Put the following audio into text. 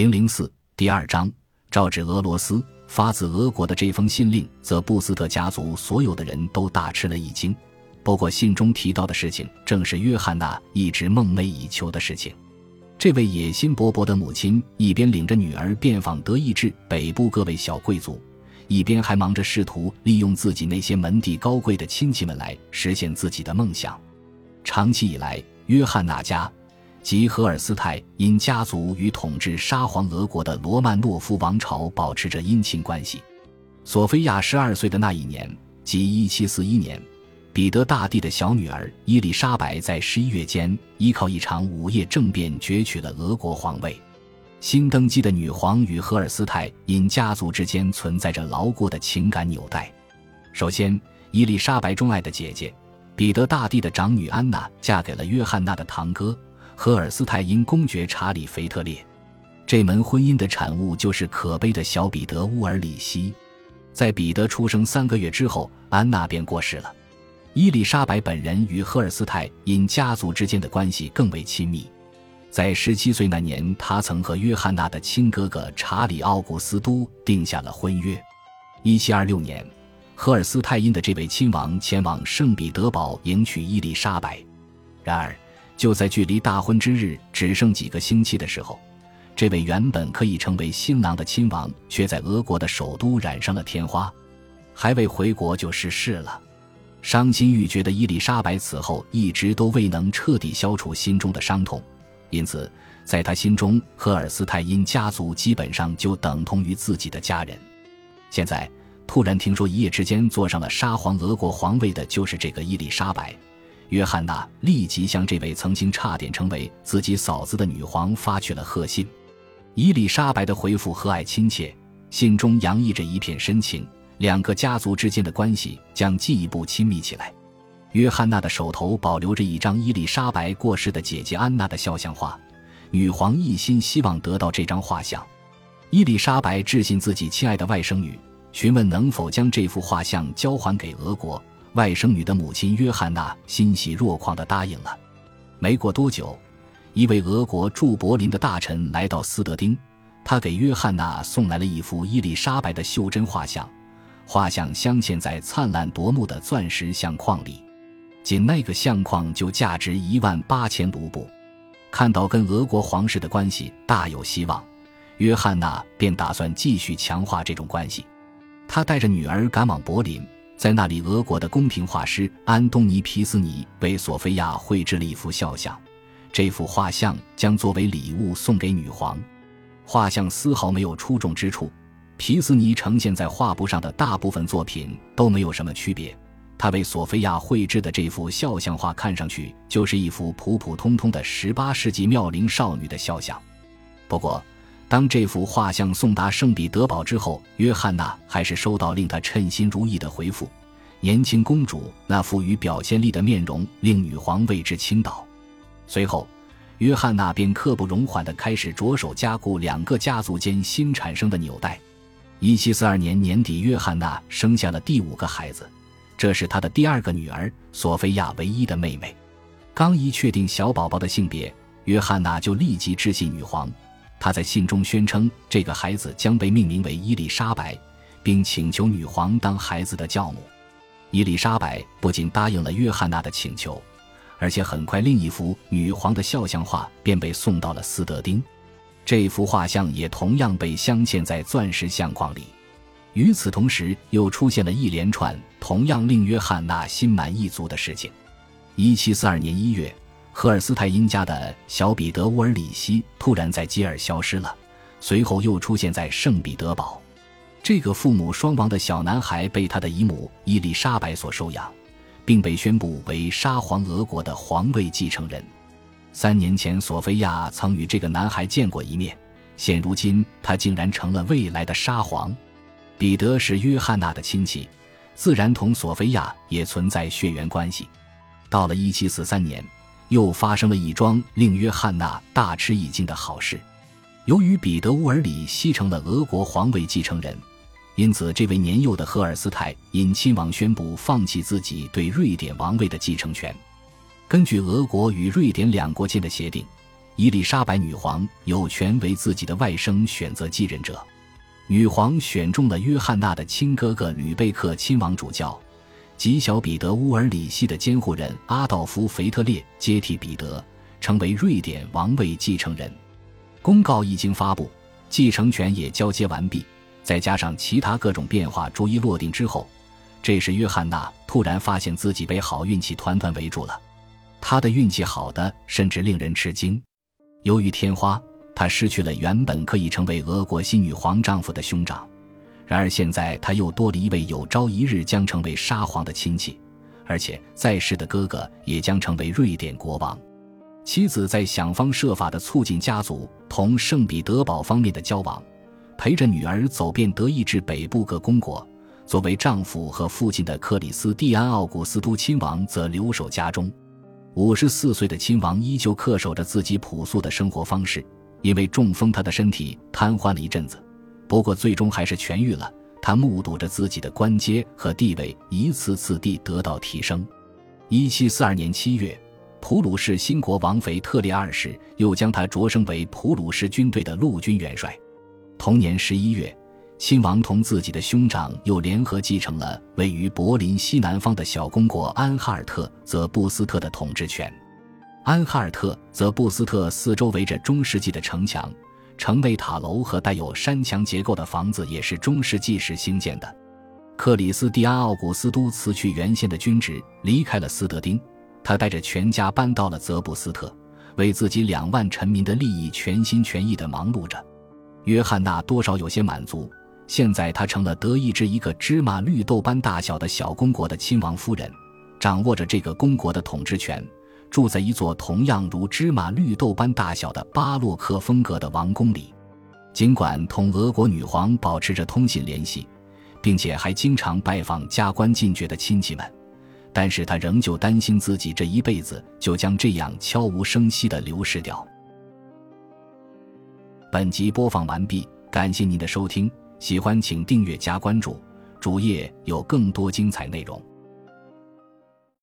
零零四第二章，照旨俄罗斯。发自俄国的这封信令，则布斯特家族所有的人都大吃了一惊。不过，信中提到的事情，正是约翰娜一直梦寐以求的事情。这位野心勃勃的母亲，一边领着女儿遍访德意志北部各位小贵族，一边还忙着试图利用自己那些门第高贵的亲戚们来实现自己的梦想。长期以来，约翰娜家。及荷尔斯泰因家族与统治沙皇俄国的罗曼诺夫王朝保持着姻亲关系。索菲亚十二岁的那一年，即一七四一年，彼得大帝的小女儿伊丽莎白在十一月间依靠一场午夜政变攫取了俄国皇位。新登基的女皇与荷尔斯泰因家族之间存在着牢固的情感纽带。首先，伊丽莎白钟爱的姐姐，彼得大帝的长女安娜嫁给了约翰娜的堂哥。荷尔斯泰因公爵查理·腓特烈，这门婚姻的产物就是可悲的小彼得·乌尔里希。在彼得出生三个月之后，安娜便过世了。伊丽莎白本人与荷尔斯泰因家族之间的关系更为亲密。在十七岁那年，他曾和约翰娜的亲哥哥查理·奥古斯都定下了婚约。一七二六年，荷尔斯泰因的这位亲王前往圣彼得堡迎娶伊丽莎白，然而。就在距离大婚之日只剩几个星期的时候，这位原本可以成为新郎的亲王，却在俄国的首都染上了天花，还未回国就逝世了。伤心欲绝的伊丽莎白此后一直都未能彻底消除心中的伤痛，因此，在她心中，赫尔斯泰因家族基本上就等同于自己的家人。现在突然听说一夜之间坐上了沙皇俄国皇位的就是这个伊丽莎白。约翰娜立即向这位曾经差点成为自己嫂子的女皇发去了贺信。伊丽莎白的回复和蔼亲切，信中洋溢着一片深情，两个家族之间的关系将进一步亲密起来。约翰娜的手头保留着一张伊丽莎白过世的姐姐安娜的肖像画，女皇一心希望得到这张画像。伊丽莎白致信自己亲爱的外甥女，询问能否将这幅画像交还给俄国。外甥女的母亲约翰娜欣喜若狂地答应了。没过多久，一位俄国驻柏林的大臣来到斯德丁，他给约翰娜送来了一幅伊丽莎白的袖珍画像，画像镶嵌在灿烂夺目的钻石相框里，仅那个相框就价值一万八千卢布。看到跟俄国皇室的关系大有希望，约翰娜便打算继续强化这种关系。他带着女儿赶往柏林。在那里，俄国的宫廷画师安东尼·皮斯尼为索菲亚绘制了一幅肖像，这幅画像将作为礼物送给女皇。画像丝毫没有出众之处，皮斯尼呈现在画布上的大部分作品都没有什么区别。他为索菲亚绘制的这幅肖像画看上去就是一幅普普通通的18世纪妙龄少女的肖像。不过，当这幅画像送达圣彼得堡之后，约翰娜还是收到令她称心如意的回复。年轻公主那富于表现力的面容令女皇为之倾倒。随后，约翰娜便刻不容缓地开始着手加固两个家族间新产生的纽带。1742年年底，约翰娜生下了第五个孩子，这是她的第二个女儿索菲亚唯一的妹妹。刚一确定小宝宝的性别，约翰娜就立即致信女皇。他在信中宣称，这个孩子将被命名为伊丽莎白，并请求女皇当孩子的教母。伊丽莎白不仅答应了约翰娜的请求，而且很快另一幅女皇的肖像画便被送到了斯德丁。这幅画像也同样被镶嵌在钻石相框里。与此同时，又出现了一连串同样令约翰娜心满意足的事情。一七四二年一月。赫尔斯泰因家的小彼得·乌尔里希突然在基尔消失了，随后又出现在圣彼得堡。这个父母双亡的小男孩被他的姨母伊丽莎白所收养，并被宣布为沙皇俄国的皇位继承人。三年前，索菲亚曾与这个男孩见过一面，现如今他竟然成了未来的沙皇。彼得是约翰娜的亲戚，自然同索菲亚也存在血缘关系。到了1743年。又发生了一桩令约翰娜大吃一惊的好事。由于彼得乌尔里希成了俄国皇位继承人，因此这位年幼的赫尔斯泰因亲王宣布放弃自己对瑞典王位的继承权。根据俄国与瑞典两国间的协定伊丽莎白女皇有权为自己的外甥选择继任者。女皇选中了约翰娜的亲哥哥吕贝克亲王主教，及小彼得乌尔里希的监护人阿道夫·腓特烈接替彼得，成为瑞典王位继承人。公告一经发布，继承权也交接完毕，再加上其他各种变化逐一落定之后，这时约翰娜突然发现自己被好运气团团围住了。她的运气好的甚至令人吃惊，由于天花。她失去了原本可以成为俄国新女皇丈夫的兄长，然而现在他又多了一位有朝一日将成为沙皇的亲戚，而且在世的哥哥也将成为瑞典国王。妻子在想方设法地促进家族同圣彼得堡方面的交往，陪着女儿走遍德意志北部各公国。作为丈夫和父亲的克里斯蒂安·奥古斯都亲王则留守家中。五十四岁的亲王依旧恪守着自己朴素的生活方式。因为中风，他的身体瘫痪了一阵子，不过最终还是痊愈了。他目睹着自己的官阶和地位一次次地得到提升。一七四二年七月，普鲁士新国王腓特烈二世又将他擢升为普鲁士军队的陆军元帅。同年十一月，亲王同自己的兄长又联合继承了位于柏林西南方的小公国安哈尔特泽布斯特的统治权。安哈尔特则布斯特四周围着中世纪的城墙，城内塔楼和带有山墙结构的房子也是中世纪时兴建的。克里斯蒂安·奥古斯都辞去原先的军职，离开了斯德丁，他带着全家搬到了泽布斯特，为自己两万臣民的利益全心全意地忙碌着。约翰娜多少有些满足，现在她成了德意志一个芝麻绿豆般大小的小公国的亲王夫人，掌握着这个公国的统治权。住在一座同样如芝麻绿豆般大小的巴洛克风格的王宫里，尽管同俄国女皇保持着通信联系，并且还经常拜访加官进爵的亲戚们，但是他仍旧担心自己这一辈子就将这样悄无声息地流逝掉。本集播放完毕，感谢您的收听，喜欢请订阅加关注，主页有更多精彩内容。